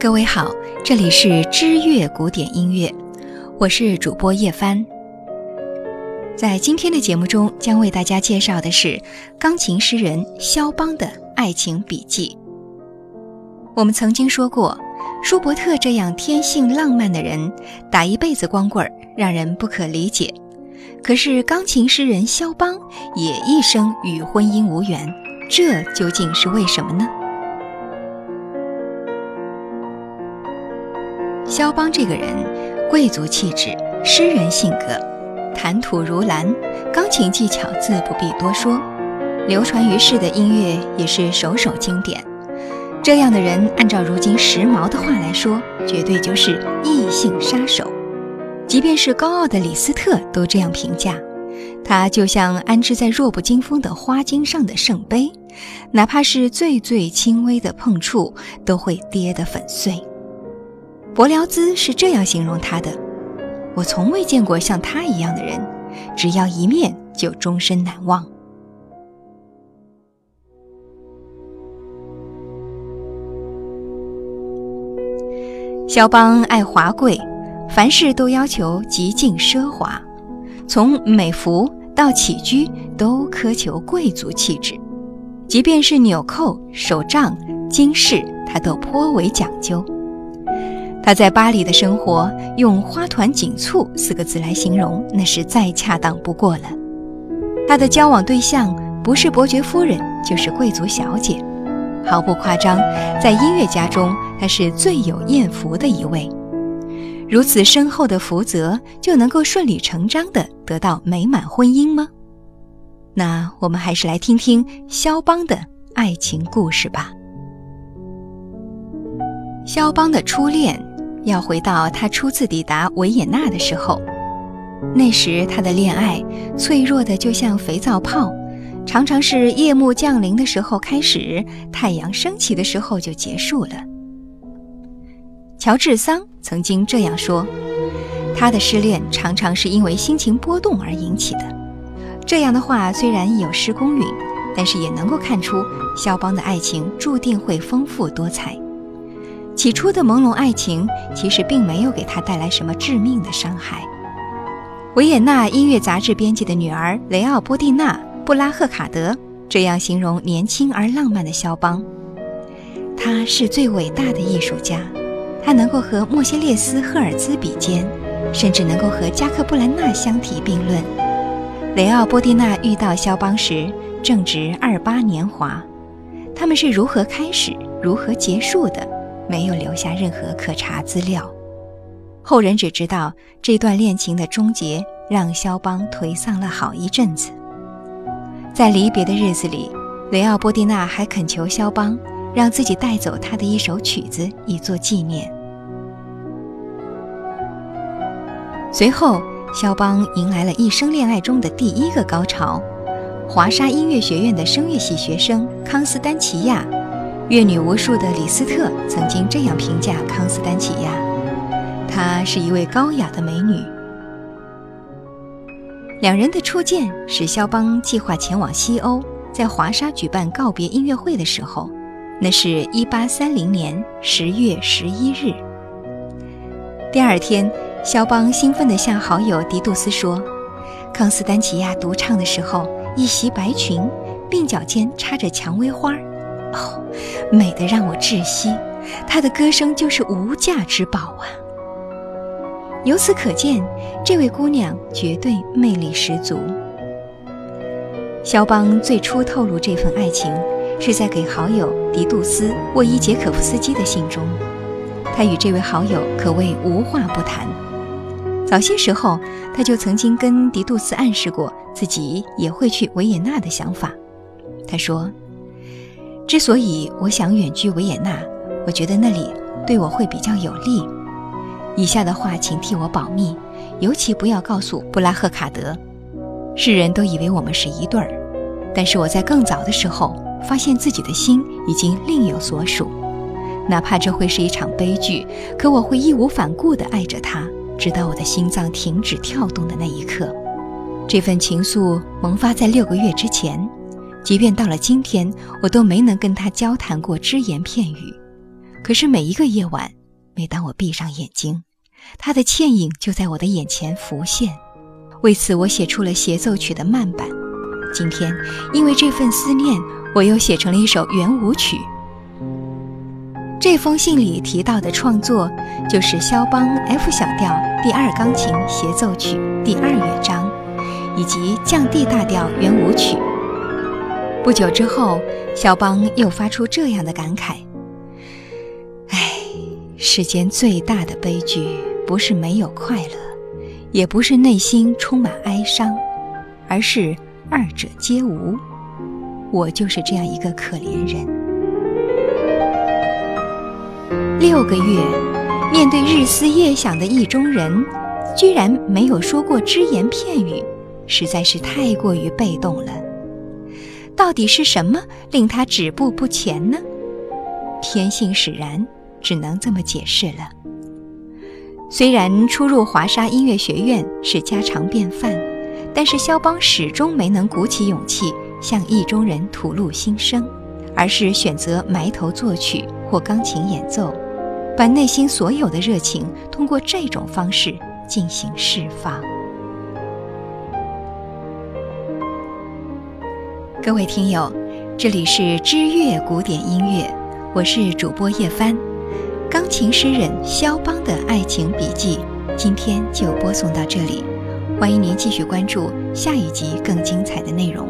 各位好，这里是知乐古典音乐，我是主播叶帆。在今天的节目中，将为大家介绍的是钢琴诗人肖邦的爱情笔记。我们曾经说过，舒伯特这样天性浪漫的人，打一辈子光棍儿，让人不可理解。可是钢琴诗人肖邦也一生与婚姻无缘，这究竟是为什么呢？肖邦这个人，贵族气质，诗人性格，谈吐如兰，钢琴技巧自不必多说，流传于世的音乐也是首首经典。这样的人，按照如今时髦的话来说，绝对就是异性杀手。即便是高傲的李斯特都这样评价，他就像安置在弱不禁风的花茎上的圣杯，哪怕是最最轻微的碰触，都会跌得粉碎。柏辽兹是这样形容他的：“我从未见过像他一样的人，只要一面就终身难忘。”肖邦爱华贵，凡事都要求极尽奢华，从美服到起居都苛求贵族气质，即便是纽扣、手杖、金饰，他都颇为讲究。他在巴黎的生活，用“花团锦簇”四个字来形容，那是再恰当不过了。他的交往对象不是伯爵夫人，就是贵族小姐，毫不夸张，在音乐家中，他是最有艳福的一位。如此深厚的福泽，就能够顺理成章地得到美满婚姻吗？那我们还是来听听肖邦的爱情故事吧。肖邦的初恋。要回到他初次抵达维也纳的时候，那时他的恋爱脆弱的就像肥皂泡，常常是夜幕降临的时候开始，太阳升起的时候就结束了。乔治桑曾经这样说：“他的失恋常常是因为心情波动而引起的。”这样的话虽然有失公允，但是也能够看出肖邦的爱情注定会丰富多彩。起初的朦胧爱情，其实并没有给他带来什么致命的伤害。维也纳音乐杂志编辑的女儿雷奥波蒂娜·布拉赫卡德这样形容年轻而浪漫的肖邦：“他是最伟大的艺术家，他能够和莫西列斯、赫尔兹比肩，甚至能够和加克布兰纳相提并论。”雷奥波蒂娜遇到肖邦时正值二八年华，他们是如何开始、如何结束的？没有留下任何可查资料，后人只知道这段恋情的终结让肖邦颓丧了好一阵子。在离别的日子里，雷奥波蒂娜还恳求肖邦让自己带走他的一首曲子以作纪念。随后，肖邦迎来了一生恋爱中的第一个高潮——华沙音乐学院的声乐系学生康斯丹奇亚。阅女无数的李斯特曾经这样评价康斯丹奇亚：“她是一位高雅的美女。”两人的初见是肖邦计划前往西欧，在华沙举办告别音乐会的时候，那是一八三零年十月十一日。第二天，肖邦兴奋地向好友迪杜斯说：“康斯丹奇亚独唱的时候，一袭白裙，鬓角间插着蔷薇花。”哦，美得让我窒息，她的歌声就是无价之宝啊！由此可见，这位姑娘绝对魅力十足。肖邦最初透露这份爱情，是在给好友迪杜斯·沃伊杰可夫斯基的信中。他与这位好友可谓无话不谈。早些时候，他就曾经跟迪杜斯暗示过自己也会去维也纳的想法。他说。之所以我想远居维也纳，我觉得那里对我会比较有利。以下的话，请替我保密，尤其不要告诉布拉赫卡德。世人都以为我们是一对儿，但是我在更早的时候发现自己的心已经另有所属。哪怕这会是一场悲剧，可我会义无反顾地爱着他，直到我的心脏停止跳动的那一刻。这份情愫萌发在六个月之前。即便到了今天，我都没能跟他交谈过只言片语。可是每一个夜晚，每当我闭上眼睛，他的倩影就在我的眼前浮现。为此，我写出了协奏曲的慢板。今天，因为这份思念，我又写成了一首圆舞曲。这封信里提到的创作，就是肖邦 F 小调第二钢琴协奏曲第二乐章，以及降 D 大调圆舞曲。不久之后，肖邦又发出这样的感慨：“唉，世间最大的悲剧，不是没有快乐，也不是内心充满哀伤，而是二者皆无。我就是这样一个可怜人。六个月，面对日思夜想的意中人，居然没有说过只言片语，实在是太过于被动了。”到底是什么令他止步不前呢？天性使然，只能这么解释了。虽然初入华沙音乐学院是家常便饭，但是肖邦始终没能鼓起勇气向意中人吐露心声，而是选择埋头作曲或钢琴演奏，把内心所有的热情通过这种方式进行释放。各位听友，这里是知乐古典音乐，我是主播叶帆。钢琴诗人肖邦的爱情笔记，今天就播送到这里，欢迎您继续关注下一集更精彩的内容。